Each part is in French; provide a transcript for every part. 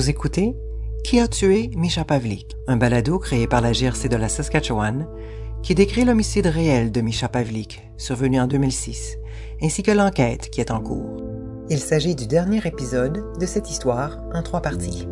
Vous écoutez Qui a tué Misha Pavlik, un balado créé par la GRC de la Saskatchewan qui décrit l'homicide réel de Misha Pavlik, survenu en 2006, ainsi que l'enquête qui est en cours. Il s'agit du dernier épisode de cette histoire en trois parties.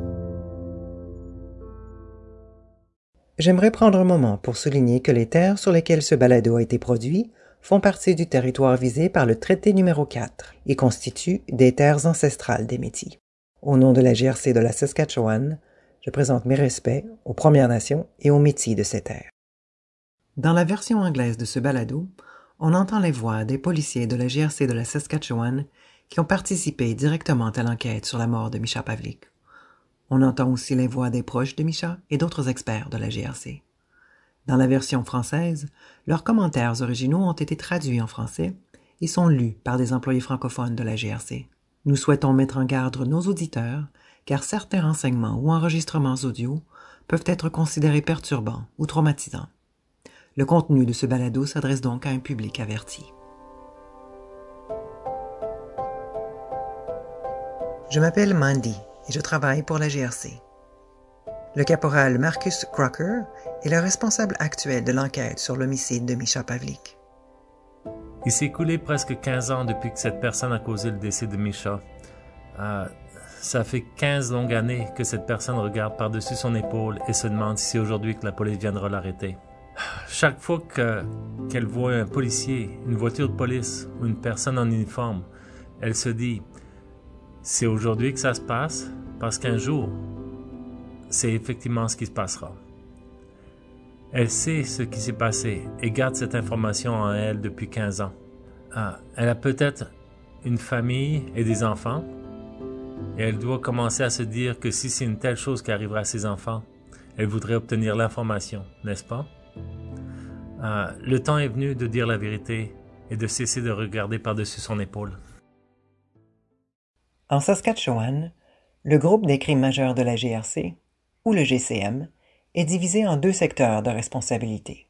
J'aimerais prendre un moment pour souligner que les terres sur lesquelles ce balado a été produit font partie du territoire visé par le traité numéro 4 et constituent des terres ancestrales des Métis. Au nom de la GRC de la Saskatchewan, je présente mes respects aux Premières Nations et aux Métis de ces terres. Dans la version anglaise de ce balado, on entend les voix des policiers de la GRC de la Saskatchewan qui ont participé directement à l'enquête sur la mort de Misha Pavlik. On entend aussi les voix des proches de Misha et d'autres experts de la GRC. Dans la version française, leurs commentaires originaux ont été traduits en français et sont lus par des employés francophones de la GRC. Nous souhaitons mettre en garde nos auditeurs car certains renseignements ou enregistrements audio peuvent être considérés perturbants ou traumatisants. Le contenu de ce balado s'adresse donc à un public averti. Je m'appelle Mandy et je travaille pour la GRC. Le caporal Marcus Crocker est le responsable actuel de l'enquête sur l'homicide de Misha Pavlik. Il s'est écoulé presque 15 ans depuis que cette personne a causé le décès de Misha. Euh, ça fait 15 longues années que cette personne regarde par-dessus son épaule et se demande si c'est aujourd'hui que la police viendra l'arrêter. Chaque fois qu'elle voit un policier, une voiture de police ou une personne en uniforme, elle se dit, c'est aujourd'hui que ça se passe parce qu'un jour, c'est effectivement ce qui se passera. Elle sait ce qui s'est passé et garde cette information en elle depuis 15 ans. Ah, elle a peut-être une famille et des enfants, et elle doit commencer à se dire que si c'est une telle chose qui arrivera à ses enfants, elle voudrait obtenir l'information, n'est-ce pas? Ah, le temps est venu de dire la vérité et de cesser de regarder par-dessus son épaule. En Saskatchewan, le groupe des crimes majeurs de la GRC ou le GCM, est divisé en deux secteurs de responsabilité,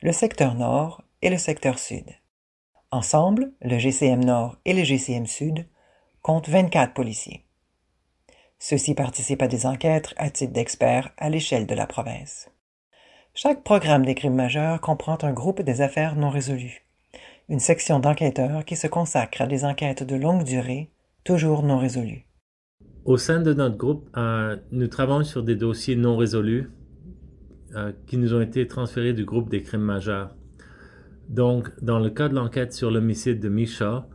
le secteur nord et le secteur sud. Ensemble, le GCM Nord et le GCM Sud comptent 24 policiers. Ceux-ci participent à des enquêtes à titre d'experts à l'échelle de la province. Chaque programme des crimes majeurs comprend un groupe des affaires non résolues, une section d'enquêteurs qui se consacre à des enquêtes de longue durée, toujours non résolues. Au sein de notre groupe, euh, nous travaillons sur des dossiers non résolus euh, qui nous ont été transférés du groupe des crimes majeurs. Donc, dans le cas de l'enquête sur l'homicide de Misha,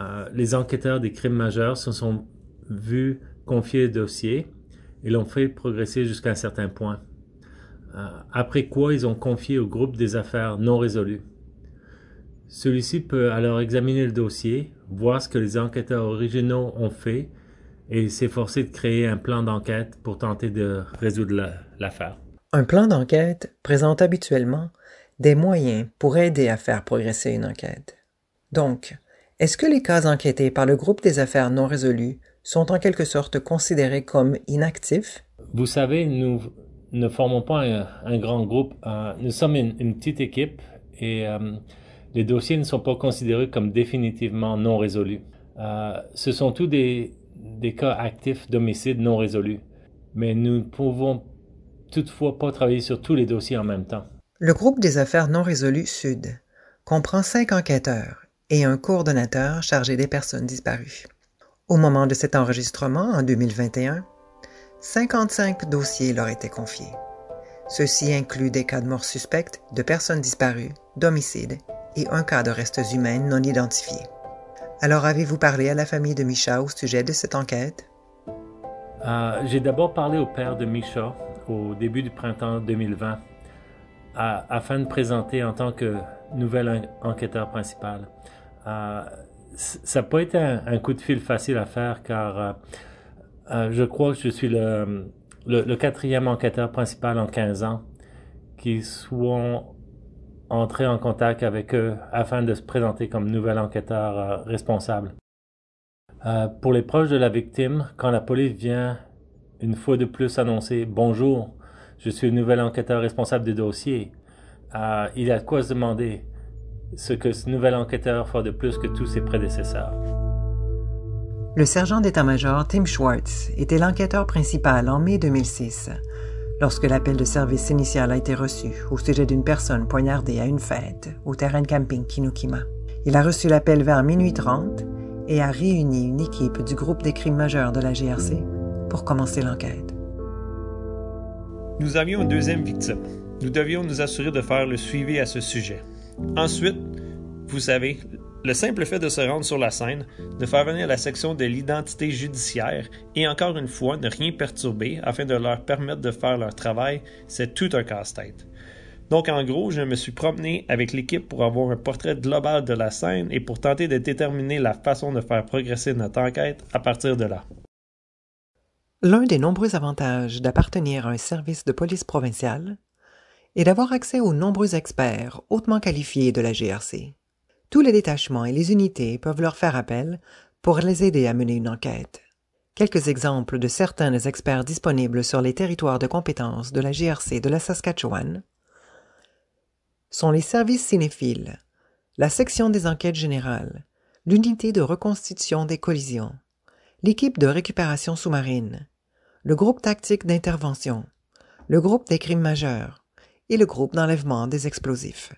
euh, les enquêteurs des crimes majeurs se sont vus confier le dossier et l'ont fait progresser jusqu'à un certain point. après quoi, ils ont confié au groupe des affaires non résolues. Celui-ci peut alors examiner le dossier, voir ce que les enquêteurs originaux ont fait et s'efforcer de créer un plan d'enquête pour tenter de résoudre l'affaire. Un plan d'enquête présente habituellement des moyens pour aider à faire progresser une enquête. Donc, est-ce que les cas enquêtés par le groupe des affaires non résolues sont en quelque sorte considérés comme inactifs? Vous savez, nous ne formons pas un, grand groupe. Euh, nous sommes une, petite équipe et euh, les dossiers ne sont pas considérés comme définitivement non résolus. Euh, ce sont tous des, des cas actifs d'homicide non résolus, mais nous ne pouvons toutefois pas travailler sur tous les dossiers en même temps. Le groupe des affaires non résolues Sud comprend cinq enquêteurs et un coordonnateur chargé des personnes disparues. Au moment de cet enregistrement, en 2021, 55 dossiers leur étaient confiés. Ceux-ci incluent des cas de mort suspectes, de personnes disparues, d'homicides et un cas de restes humains non identifiés. Alors avez-vous parlé à la famille de Misha au sujet de cette enquête? Euh, j'ai d'abord parlé au père de Misha au début du printemps 2020 afin de présenter en tant que nouvel enquêteur principal. Euh, ça n'a pas été un, coup de fil facile à faire car euh, je crois que je suis le, quatrième enquêteur principal en 15 ans qui soit entrer en contact avec eux afin de se présenter comme nouvel enquêteur euh, responsable. Euh, pour les proches de la victime, quand la police vient une fois de plus annoncer Bonjour, je suis le nouvel enquêteur responsable du dossier, euh, il y a de quoi se demander ce que ce nouvel enquêteur fera de plus que tous ses prédécesseurs. Le sergent d'état-major Tim Schwartz était l'enquêteur principal en mai 2006, lorsque l'appel de service initial a été reçu au sujet d'une personne poignardée à une fête au terrain de camping Kinokima. Il a reçu l'appel vers minuit 30 et a réuni une équipe du groupe des crimes majeurs de la GRC pour commencer l'enquête. Nous avions une deuxième victime. Nous devions nous assurer de faire le suivi à ce sujet. Ensuite, vous savez, le simple fait de se rendre sur la scène, de faire venir la section de l'identité judiciaire et encore une fois ne rien perturber afin de leur permettre de faire leur travail, c'est tout un casse-tête. Donc en gros, je me suis promené avec l'équipe pour avoir un portrait global de la scène et pour tenter de déterminer la façon de faire progresser notre enquête à partir de là. L'un des nombreux avantages d'appartenir à un service de police provincial est d'avoir accès aux nombreux experts hautement qualifiés de la GRC. Tous les détachements et les unités peuvent leur faire appel pour les aider à mener une enquête. Quelques exemples de certains des experts disponibles sur les territoires de compétences de la GRC de la Saskatchewan sont les services cinéphiles, la section des enquêtes générales, l'unité de reconstitution des collisions, l'équipe de récupération sous-marine, le groupe tactique d'intervention, le groupe des crimes majeurs et le groupe d'enlèvement des explosifs.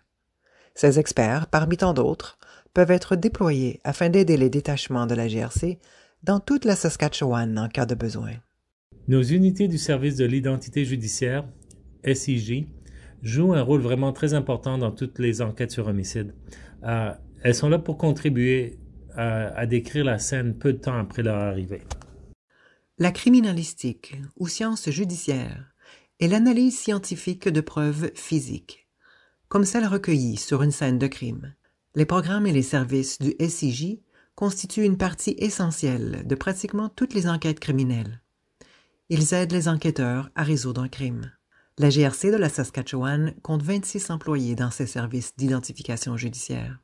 Ces experts, parmi tant d'autres, peuvent être déployés afin d'aider les détachements de la GRC dans toute la Saskatchewan en cas de besoin. Nos unités du service de l'identité judiciaire, SIJ, jouent un rôle vraiment très important dans toutes les enquêtes sur homicide. Euh, elles sont là pour contribuer à, à décrire la scène peu de temps après leur arrivée. La criminalistique ou science judiciaire est l'analyse scientifique de preuves physiques comme celles recueillies sur une scène de crime. Les programmes et les services du SIJ constituent une partie essentielle de pratiquement toutes les enquêtes criminelles. Ils aident les enquêteurs à résoudre un crime. La GRC de la Saskatchewan compte 26 employés dans ses services d'identification judiciaire.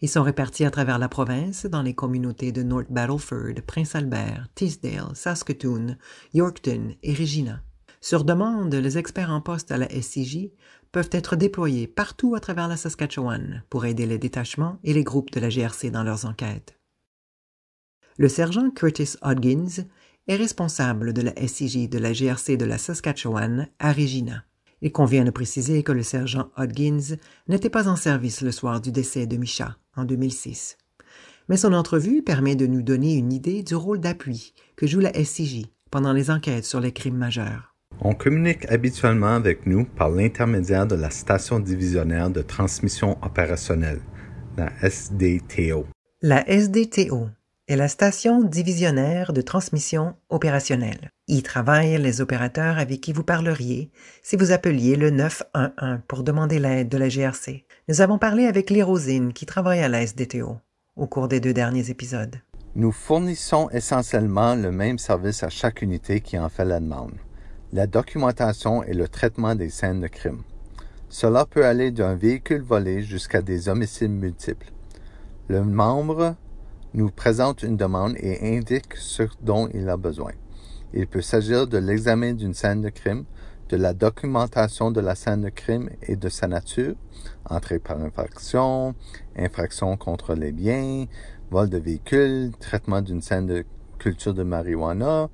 Ils sont répartis à travers la province dans les communautés de North Battleford, Prince Albert, Teesdale, Saskatoon, Yorkton et Regina. Sur demande, les experts en poste à la SCJ peuvent être déployés partout à travers la Saskatchewan pour aider les détachements et les groupes de la GRC dans leurs enquêtes. Le sergent Curtis Hodgins est responsable de la SCJ de la GRC de la Saskatchewan à Regina. Il convient de préciser que le sergent Hodgins n'était pas en service le soir du décès de Misha en 2006. Mais son entrevue permet de nous donner une idée du rôle d'appui que joue la SCJ pendant les enquêtes sur les crimes majeurs. On communique habituellement avec nous par l'intermédiaire de la station divisionnaire de transmission opérationnelle, la SDTO. La SDTO est la station divisionnaire de transmission opérationnelle. Y travaillent les opérateurs avec qui vous parleriez si vous appeliez le 911 pour demander l'aide de la GRC. Nous avons parlé avec Lyrosine qui travaille à la SDTO au cours des deux derniers épisodes. Nous fournissons essentiellement le même service à chaque unité qui en fait la demande la documentation et le traitement des scènes de crime. Cela peut aller d'un véhicule volé jusqu'à des homicides multiples. Le membre nous présente une demande et indique ce dont il a besoin. Il peut s'agir de l'examen d'une scène de crime, de la documentation de la scène de crime et de sa nature, entrée par infraction, infraction contre les biens, vol de véhicule, traitement d'une scène de culture de marijuana,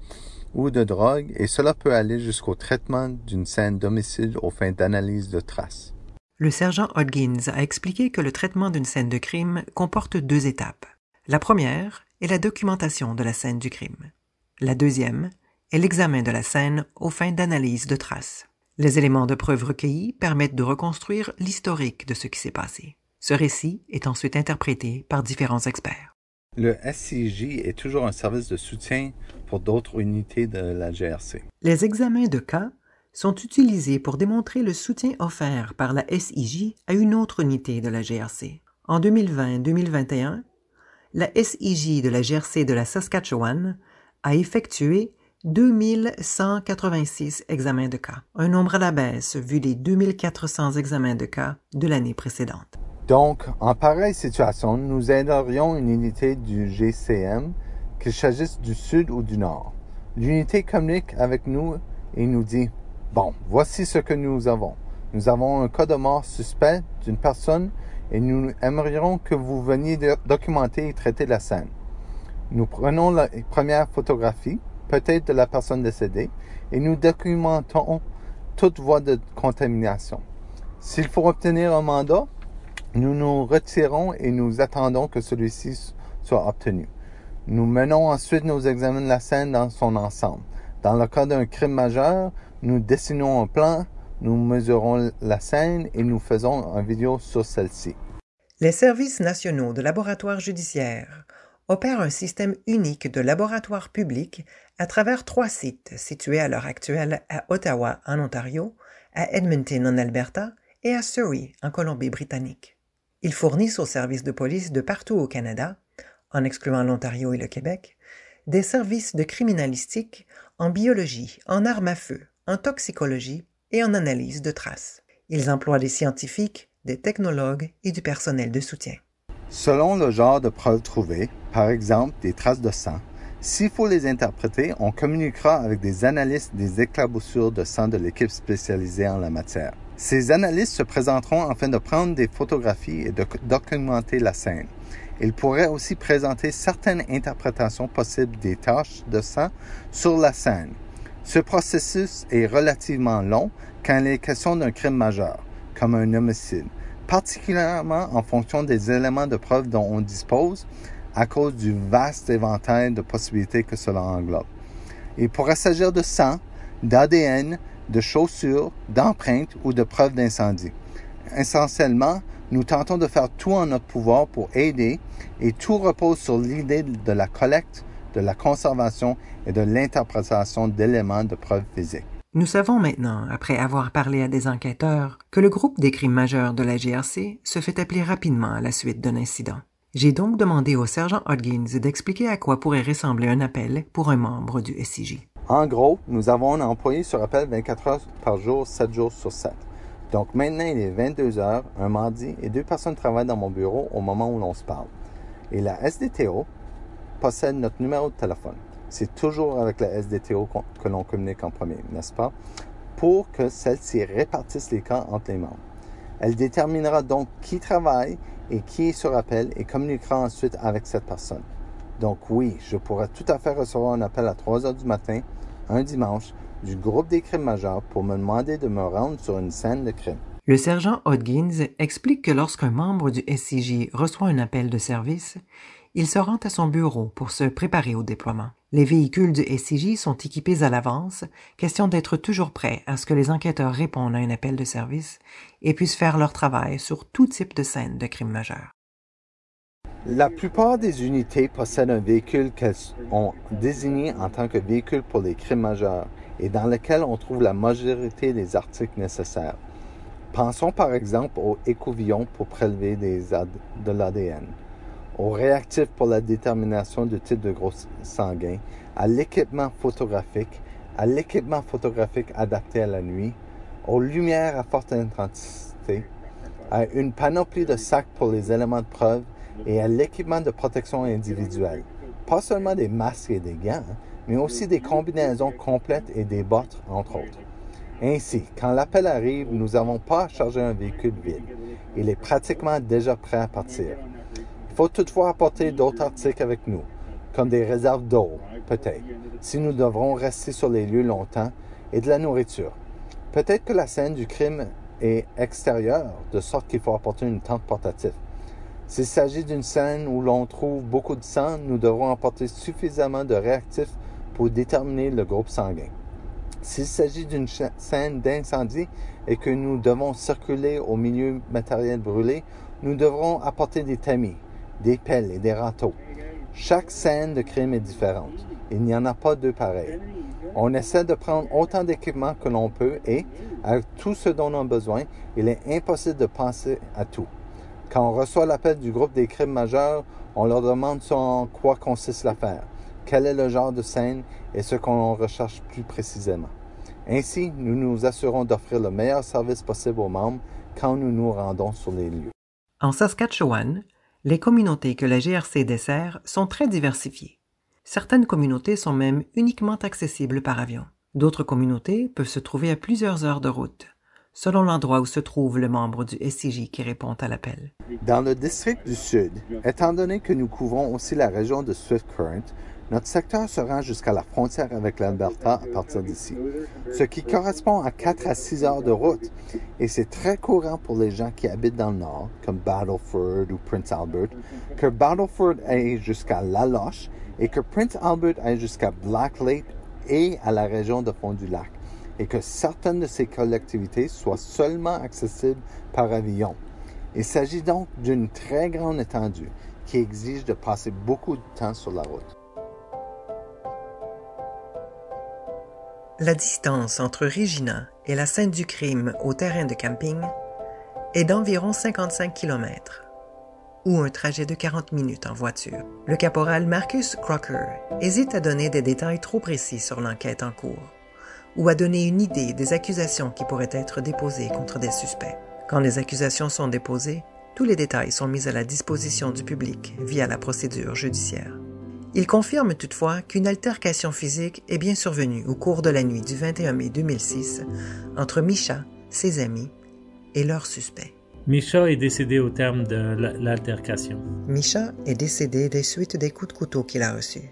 ou de drogue et cela peut aller jusqu'au traitement d'une scène d'homicide aux fins d'analyse de traces. Le sergent Hodgins a expliqué que le traitement d'une scène de crime comporte deux étapes. La première est la documentation de la scène du crime. La deuxième est l'examen de la scène aux fins d'analyse de traces. Les éléments de preuve recueillis permettent de reconstruire l'historique de ce qui s'est passé. Ce récit est ensuite interprété par différents experts. Le SCJ est toujours un service de soutien pour d'autres unités de la GRC. Les examens de cas sont utilisés pour démontrer le soutien offert par la SIJ à une autre unité de la GRC. En 2020-2021, la SIJ de la GRC de la Saskatchewan a effectué 2186 examens de cas, un nombre à la baisse vu les 2400 examens de cas de l'année précédente. Donc, en pareille situation, nous aiderions une unité du GCM, qu'il s'agisse du sud ou du nord. L'unité communique avec nous et nous dit, bon, voici ce que nous avons. Nous avons un cas de mort suspect d'une personne et nous aimerions que vous veniez documenter et traiter la scène. Nous prenons la première photographie, peut-être de la personne décédée, et nous documentons toute voie de contamination. S'il faut obtenir un mandat, nous nous retirons et nous attendons que celui-ci soit obtenu. Nous menons ensuite nos examens de la scène dans son ensemble. Dans le cas d'un crime majeur, nous dessinons un plan, nous mesurons la scène et nous faisons une vidéo sur celle-ci. Les services nationaux de laboratoires judiciaires opèrent un système unique de laboratoires publics à travers trois sites situés à l'heure actuelle à Ottawa, en Ontario, à Edmonton, en Alberta, et à Surrey, en Colombie-Britannique. Ils fournissent aux services de police de partout au Canada, en excluant l'Ontario et le Québec, des services de criminalistique en biologie, en armes à feu, en toxicologie et en analyse de traces. Ils emploient des scientifiques, des technologues et du personnel de soutien. Selon le genre de preuves trouvées, par exemple des traces de sang, s'il faut les interpréter, on communiquera avec des analystes des éclaboussures de sang de l'équipe spécialisée en la matière. Ces analystes se présenteront afin de prendre des photographies et de documenter la scène. Ils pourraient aussi présenter certaines interprétations possibles des taches de sang sur la scène. Ce processus est relativement long quand il est question d'un crime majeur, comme un homicide, particulièrement en fonction des éléments de preuve dont on dispose à cause du vaste éventail de possibilités que cela englobe. Il pourrait s'agir de sang, d'ADN, de chaussures, d'empreintes ou de preuves d'incendie. Essentiellement, nous tentons de faire tout en notre pouvoir pour aider et tout repose sur l'idée de la collecte, de la conservation et de l'interprétation d'éléments de preuves physiques. Nous savons maintenant, après avoir parlé à des enquêteurs, que le groupe des crimes majeurs de la GRC se fait appeler rapidement à la suite d'un incident. J'ai donc demandé au sergent Hodgins d'expliquer à quoi pourrait ressembler un appel pour un membre du SIJ. En gros, nous avons un employé sur appel 24 heures par jour, 7 jours sur 7. Donc maintenant, il est 22 heures, un mardi, et deux personnes travaillent dans mon bureau au moment où l'on se parle. Et la SDTO possède notre numéro de téléphone. C'est toujours avec la SDTO que l'on communique en premier, n'est-ce pas? Pour que celle-ci répartisse les cas entre les membres. Elle déterminera donc qui travaille et qui est sur appel et communiquera ensuite avec cette personne. Donc oui, je pourrais tout à fait recevoir un appel à 3 heures du matin, un dimanche, du groupe des crimes majeurs pour me demander de me rendre sur une scène de crime. Le sergent Hodgins explique que lorsqu'un membre du SCJ reçoit un appel de service, il se rend à son bureau pour se préparer au déploiement. Les véhicules du SCJ sont équipés à l'avance, question d'être toujours prêts à ce que les enquêteurs répondent à un appel de service et puissent faire leur travail sur tout type de scène de crime majeur. La plupart des unités possèdent un véhicule qu'elles ont désigné en tant que véhicule pour les crimes majeurs et dans lequel on trouve la majorité des articles nécessaires. Pensons par exemple au écouvillon pour prélever de l'ADN, au réactif pour la détermination du type de gros sanguin, à l'équipement photographique, à l'équipement photographique adapté à la nuit, aux lumières à forte intensité, à une panoplie de sacs pour les éléments de preuve et à l'équipement de protection individuelle. Pas seulement des masques et des gants, mais aussi des combinaisons complètes et des bottes, entre autres. Ainsi, quand l'appel arrive, nous n'avons pas à charger un véhicule vide. Il est pratiquement déjà prêt à partir. Faut toutefois apporter d'autres articles avec nous, comme des réserves d'eau, peut-être, si nous devrons rester sur les lieux longtemps, et de la nourriture. Peut-être que la scène du crime est extérieure, de sorte qu'il faut apporter une tente portative. S'il s'agit d'une scène où l'on trouve beaucoup de sang, nous devrons apporter suffisamment de réactifs pour déterminer le groupe sanguin. S'il s'agit d'une scène d'incendie et que nous devons circuler au milieu matériel brûlé, nous devrons apporter des tamis, des pelles et des râteaux. Chaque scène de crime est différente. Il n'y en a pas deux pareils. On essaie de prendre autant d'équipements que l'on peut et, avec tout ce dont on a besoin, il est impossible de penser à tout. Quand on reçoit l'appel du groupe des crimes majeurs, on leur demande en quoi consiste l'affaire, quel est le genre de scène et ce qu'on recherche plus précisément. Ainsi, nous nous assurons d'offrir le meilleur service possible aux membres quand nous nous rendons sur les lieux. En Saskatchewan, les communautés que la GRC dessert sont très diversifiées. Certaines communautés sont même uniquement accessibles par avion. D'autres communautés peuvent se trouver à plusieurs heures de route. selon l'endroit où se trouve le membre du SCJ qui répond à l'appel. Dans le district du Sud, étant donné que nous couvrons aussi la région de Swift Current, notre secteur se rend jusqu'à la frontière avec l'Alberta à partir d'ici, ce qui correspond à 4 à 6 heures de route. Et c'est très courant pour les gens qui habitent dans le nord, comme Battleford ou Prince Albert, que Battleford aille jusqu'à La Loche et que Prince Albert aille jusqu'à Black Lake et à la région de Fond du Lac, et que certaines de ces collectivités soient seulement accessibles par avion. Il s'agit donc d'une très grande étendue qui exige de passer beaucoup de temps sur la route. La distance entre Regina et la scène du crime au terrain de camping est d'environ 55 km ou un trajet de 40 minutes en voiture. Le caporal Marcus Crocker hésite à donner des détails trop précis sur l'enquête en cours ou à donner une idée des accusations qui pourraient être déposées contre des suspects. Quand les accusations sont déposées, tous les détails sont mis à la disposition du public via la procédure judiciaire. Il confirme toutefois qu'une altercation physique est bien survenue au cours de la nuit du 21 mai 2006 entre Misha, ses amis et leurs suspects. Misha est décédé au terme de l'altercation. Misha est décédé des suites des coups de couteau qu'il a reçus,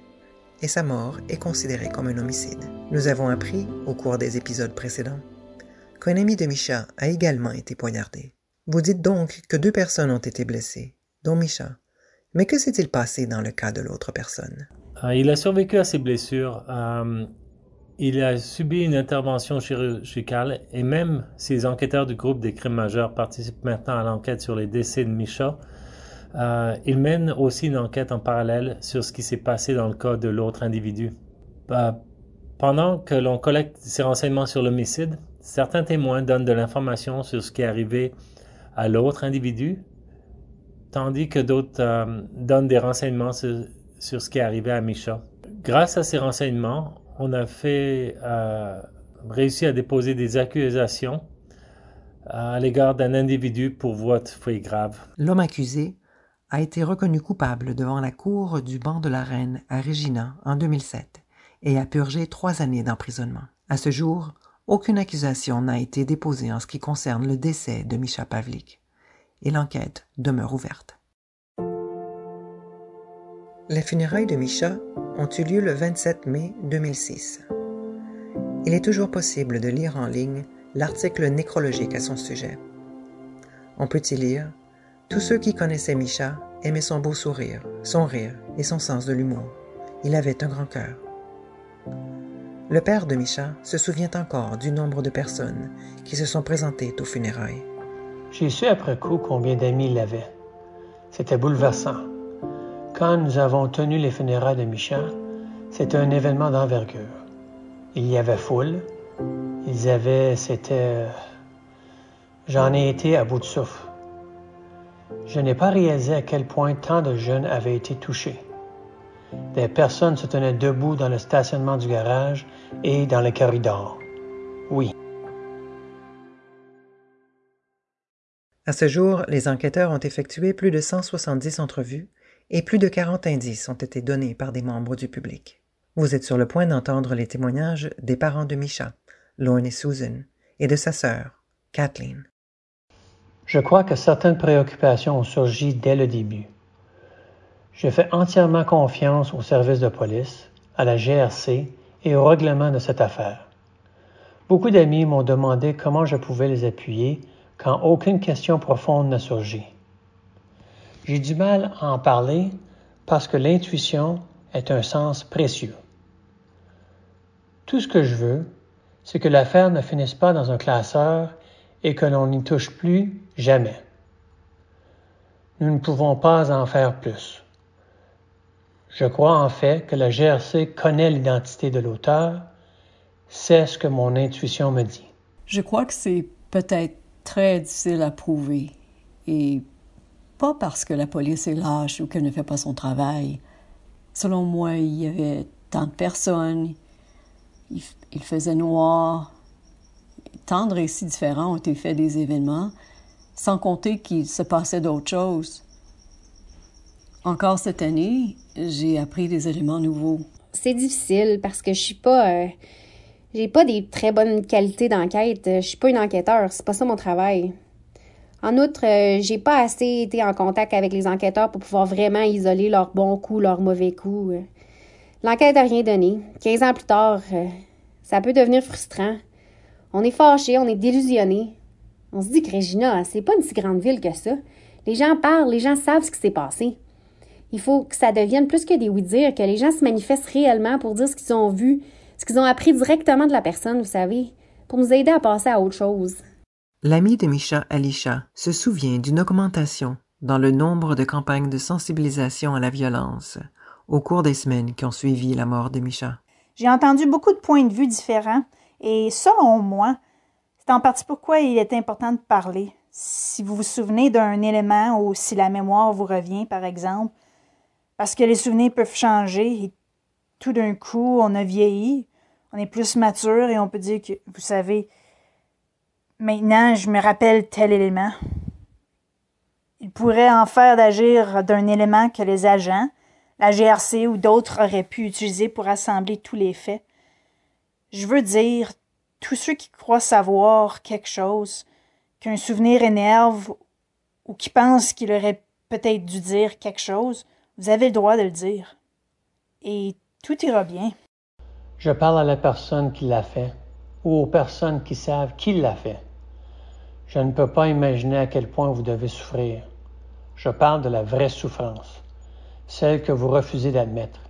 et sa mort est considérée comme un homicide. Nous avons appris, au cours des épisodes précédents, qu'un ami de Misha a également été poignardé. Vous dites donc que deux personnes ont été blessées, dont Misha. Mais que s'est-il passé dans le cas de l'autre personne? Euh, Il a survécu à ses blessures. Euh, il a subi une intervention chirurgicale et même si les enquêteurs du groupe des crimes majeurs participent maintenant à l'enquête sur les décès de Misha, euh, ils mènent aussi une enquête en parallèle sur ce qui s'est passé dans le cas de l'autre individu. Pendant que l'on collecte ces renseignements sur l'homicide, certains témoins donnent de l'information sur ce qui est arrivé à l'autre individu, tandis que d'autres euh, donnent des renseignements sur, ce qui est arrivé à Misha. Grâce à ces renseignements, on a euh, réussi à déposer des accusations à l'égard d'un individu pour vote fait grave. L'homme accusé a été reconnu coupable devant la cour du banc de la Reine à Regina en 2007 et a purgé trois années d'emprisonnement. À ce jour, aucune accusation n'a été déposée en ce qui concerne le décès de Misha Pavlik et l'enquête demeure ouverte. Les funérailles de Misha ont eu lieu le 27 mai 2006. Il est toujours possible de lire en ligne l'article nécrologique à son sujet. On peut y lire Tous ceux qui connaissaient Misha aimaient son beau sourire, son rire et son sens de l'humour. Il avait un grand cœur. Le père de Misha se souvient encore du nombre de personnes qui se sont présentées aux funérailles. J'ai su après coup combien d'amis il avait. C'était bouleversant. Quand nous avons tenu les funérailles de Micha, c'était un événement d'envergure. Il y avait foule. Ils avaient, c'était... J'en ai été à bout de souffle. Je n'ai pas réalisé à quel point tant de jeunes avaient été touchés. Des personnes se tenaient debout dans le stationnement du garage et dans le corridor. Oui. À ce jour, les enquêteurs ont effectué plus de 170 entrevues et plus de 40 indices ont été donnés par des membres du public. Vous êtes sur le point d'entendre les témoignages des parents de Misha, Lorne et Susan, et de sa sœur, Kathleen. Je crois que certaines préoccupations ont surgi dès le début. Je fais entièrement confiance au service de police, à la GRC et au règlement de cette affaire. Beaucoup d'amis m'ont demandé comment je pouvais les appuyer quand aucune question profonde n'a surgi. J'ai du mal à en parler parce que l'intuition est un sens précieux. Tout ce que je veux, c'est que l'affaire ne finisse pas dans un classeur et que l'on n'y touche plus jamais. Nous ne pouvons pas en faire plus. Je crois en fait que la GRC connaît l'identité de l'auteur, c'est ce que mon intuition me dit. Je crois que c'est peut-être très difficile à prouver et pas parce que la police est lâche ou qu'elle ne fait pas son travail. Selon moi, il y avait tant de personnes, il, faisait noir. Tant de récits différents ont été faits des événements, sans compter qu'il se passait d'autres choses. Encore cette année, j'ai appris des éléments nouveaux. C'est difficile parce que je suis pas. Euh, J'ai pas des très bonnes qualités d'enquête. Je suis pas une enquêteur, c'est pas ça mon travail. En outre, euh, j'ai pas assez été en contact avec les enquêteurs pour pouvoir vraiment isoler leurs bons coups, leurs mauvais coups. L'enquête n'a rien donné. 15 ans plus tard, euh, ça peut devenir frustrant. On est fâché, on est délusionné. On se dit que Regina, c'est pas une si grande ville que ça. Les gens parlent, les gens savent ce qui s'est passé. Il faut que ça devienne plus que des oui-dire, que les gens se manifestent réellement pour dire ce qu'ils ont vu, ce qu'ils ont appris directement de la personne, vous savez, pour nous aider à passer à autre chose. L'ami de Misha, Alisha, se souvient d'une augmentation dans le nombre de campagnes de sensibilisation à la violence au cours des semaines qui ont suivi la mort de Misha. J'ai entendu beaucoup de points de vue différents et selon moi, c'est en partie pourquoi il est important de parler. Si vous vous souvenez d'un élément ou si la mémoire vous revient, par exemple, parce que les souvenirs peuvent changer et tout d'un coup, on a vieilli, on est plus mature et on peut dire que, vous savez, maintenant, je me rappelle tel élément. Il pourrait en faire d'agir d'un élément que les agents, la GRC ou d'autres auraient pu utiliser pour assembler tous les faits. Je veux dire, tous ceux qui croient savoir quelque chose, qu'un souvenir énerve ou qui pensent qu'il aurait peut-être dû dire quelque chose, vous avez le droit de le dire. Et tout ira bien. Je parle à la personne qui l'a fait ou aux personnes qui savent qui l'a fait. Je ne peux pas imaginer à quel point vous devez souffrir. Je parle de la vraie souffrance, celle que vous refusez d'admettre,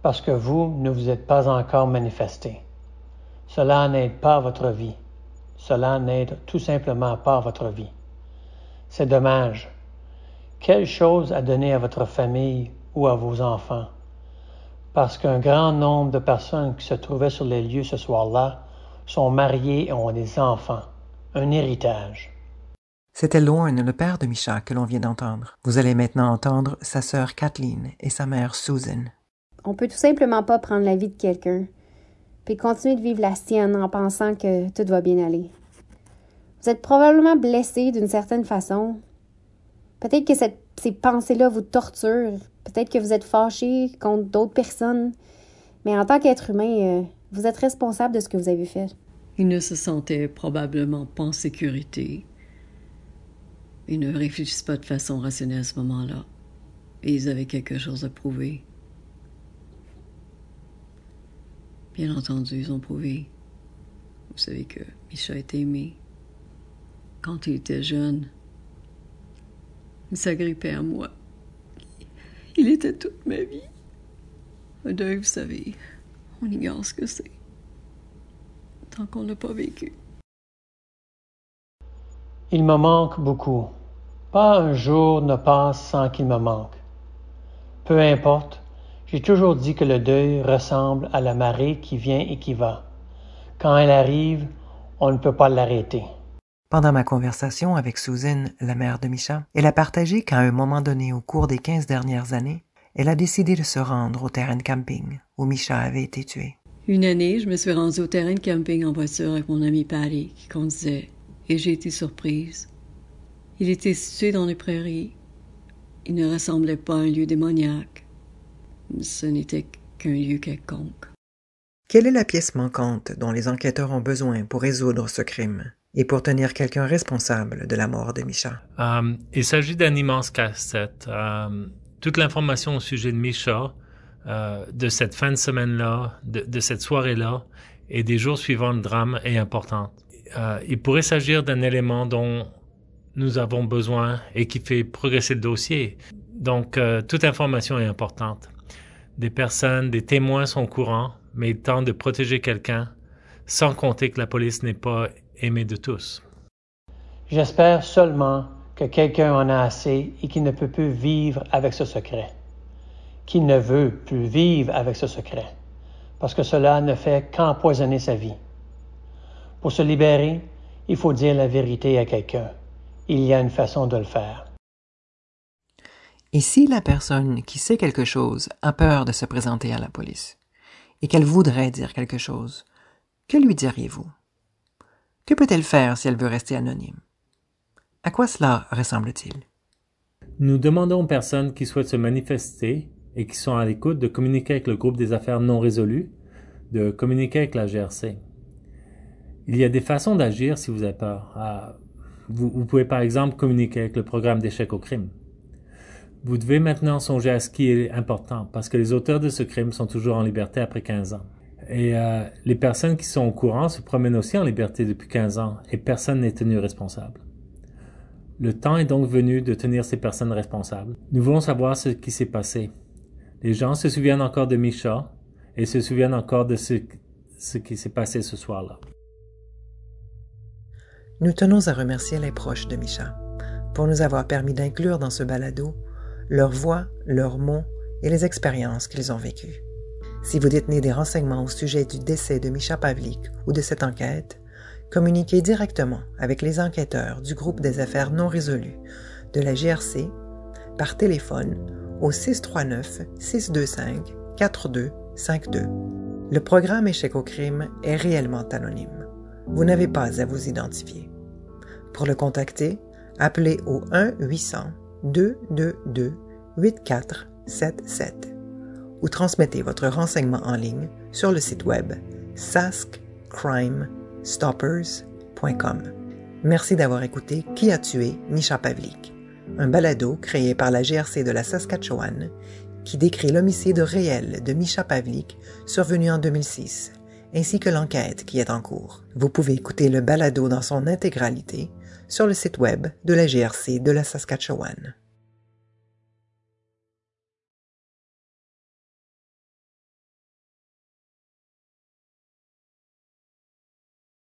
parce que vous ne vous êtes pas encore manifesté. Cela n'aide pas votre vie. Cela n'aide tout simplement pas votre vie. C'est dommage. Quelle chose à donner à votre famille ou à vos enfants? Parce qu'un grand nombre de personnes qui se trouvaient sur les lieux ce soir-là sont mariées et ont des enfants, un héritage. C'était Lorne, le père de Misha, que l'on vient d'entendre. Vous allez maintenant entendre sa sœur Kathleen et sa mère Susan. On peut tout simplement pas prendre la vie de quelqu'un, puis continuer de vivre la sienne en pensant que tout va bien aller. Vous êtes probablement blessé d'une certaine façon. Peut-être que cette, ces pensées-là vous torturent, Peut-être que vous êtes fâché contre d'autres personnes, mais en tant qu'être humain, euh, vous êtes responsable de ce que vous avez fait. Ils ne se sentaient probablement pas en sécurité. Ils ne réfléchissent pas de façon rationnelle à ce moment-là. Et ils avaient quelque chose à prouver. Bien entendu, ils ont prouvé. Vous savez que Micha été aimé. Quand il était jeune, il s'agrippait à moi. Il était toute ma vie. Un deuil, vous savez, on ignore ce que c'est. Tant qu'on n'a pas vécu. Il me manque beaucoup. Pas un jour ne passe sans qu'il me manque. Peu importe, j'ai toujours dit que le deuil ressemble à la marée qui vient et qui va. Quand elle arrive, on ne peut pas l'arrêter. Pendant ma conversation avec Susan, la mère de Micha, elle a partagé qu'à un moment donné au cours des quinze dernières années, elle a décidé de se rendre au terrain de camping où Micha avait été tué. Une année, je me suis rendue au terrain de camping en voiture avec mon ami Patty qui conduisait et j'ai été surprise. Il était situé dans les prairies. Il ne ressemblait pas à un lieu démoniaque. Ce n'était qu'un lieu quelconque. Quelle est la pièce manquante dont les enquêteurs ont besoin pour résoudre ce crime? Et pour tenir quelqu'un responsable de la mort de Misha. Euh, il s'agit d'un immense casse-tête. Euh, toute l'information au sujet de Misha, euh, de cette fin de semaine-là, de, cette soirée-là et des jours suivants le drame est importante. il pourrait s'agir d'un élément dont nous avons besoin et qui fait progresser le dossier. Donc, toute information est importante. Des personnes, des témoins sont au courant, mais il tente de protéger quelqu'un sans compter que la police n'est pas aimé de tous. J'espère seulement que quelqu'un en a assez et qu'il ne peut plus vivre avec ce secret, qu'il ne veut plus vivre avec ce secret, parce que cela ne fait qu'empoisonner sa vie. Pour se libérer, il faut dire la vérité à quelqu'un. Il y a une façon de le faire. Et si la personne qui sait quelque chose a peur de se présenter à la police et qu'elle voudrait dire quelque chose, que lui diriez-vous? Que peut-elle faire si elle veut rester anonyme? À quoi cela ressemble-t-il? Nous demandons aux personnes qui souhaitent se manifester et qui sont à l'écoute de communiquer avec le groupe des affaires non résolues, de communiquer avec la GRC. Il y a des façons d'agir si vous avez peur. Ah, vous, vous, pouvez par exemple communiquer avec le programme d'échec au crime. Vous devez maintenant songer à ce qui est important, parce que les auteurs de ce crime sont toujours en liberté après 15 ans. Et euh, les personnes qui sont au courant se promènent aussi en liberté depuis 15 ans, et personne n'est tenu responsable. Le temps est donc venu de tenir ces personnes responsables. Nous voulons savoir ce qui s'est passé. Les gens se souviennent encore de Misha et se souviennent encore de ce, ce qui s'est passé ce soir-là. Nous tenons à remercier les proches de Misha pour nous avoir permis d'inclure dans ce balado leurs voix, leurs mots et les expériences qu'ils ont vécues. Si vous détenez des renseignements au sujet du décès de Misha Pavlik ou de cette enquête, communiquez directement avec les enquêteurs du groupe des affaires non résolues de la GRC par téléphone au 639-625-4252. Le programme Échec au crime est réellement anonyme. Vous n'avez pas à vous identifier. Pour le contacter, appelez au 1-800-222-8477 ou transmettez votre renseignement en ligne sur le site web saskcrimestoppers.com. Merci d'avoir écouté Qui a tué Misha Pavlik, un balado créé par la GRC de la Saskatchewan qui décrit l'homicide réel de Misha Pavlik survenu en 2006, ainsi que l'enquête qui est en cours. Vous pouvez écouter le balado dans son intégralité sur le site web de la GRC de la Saskatchewan.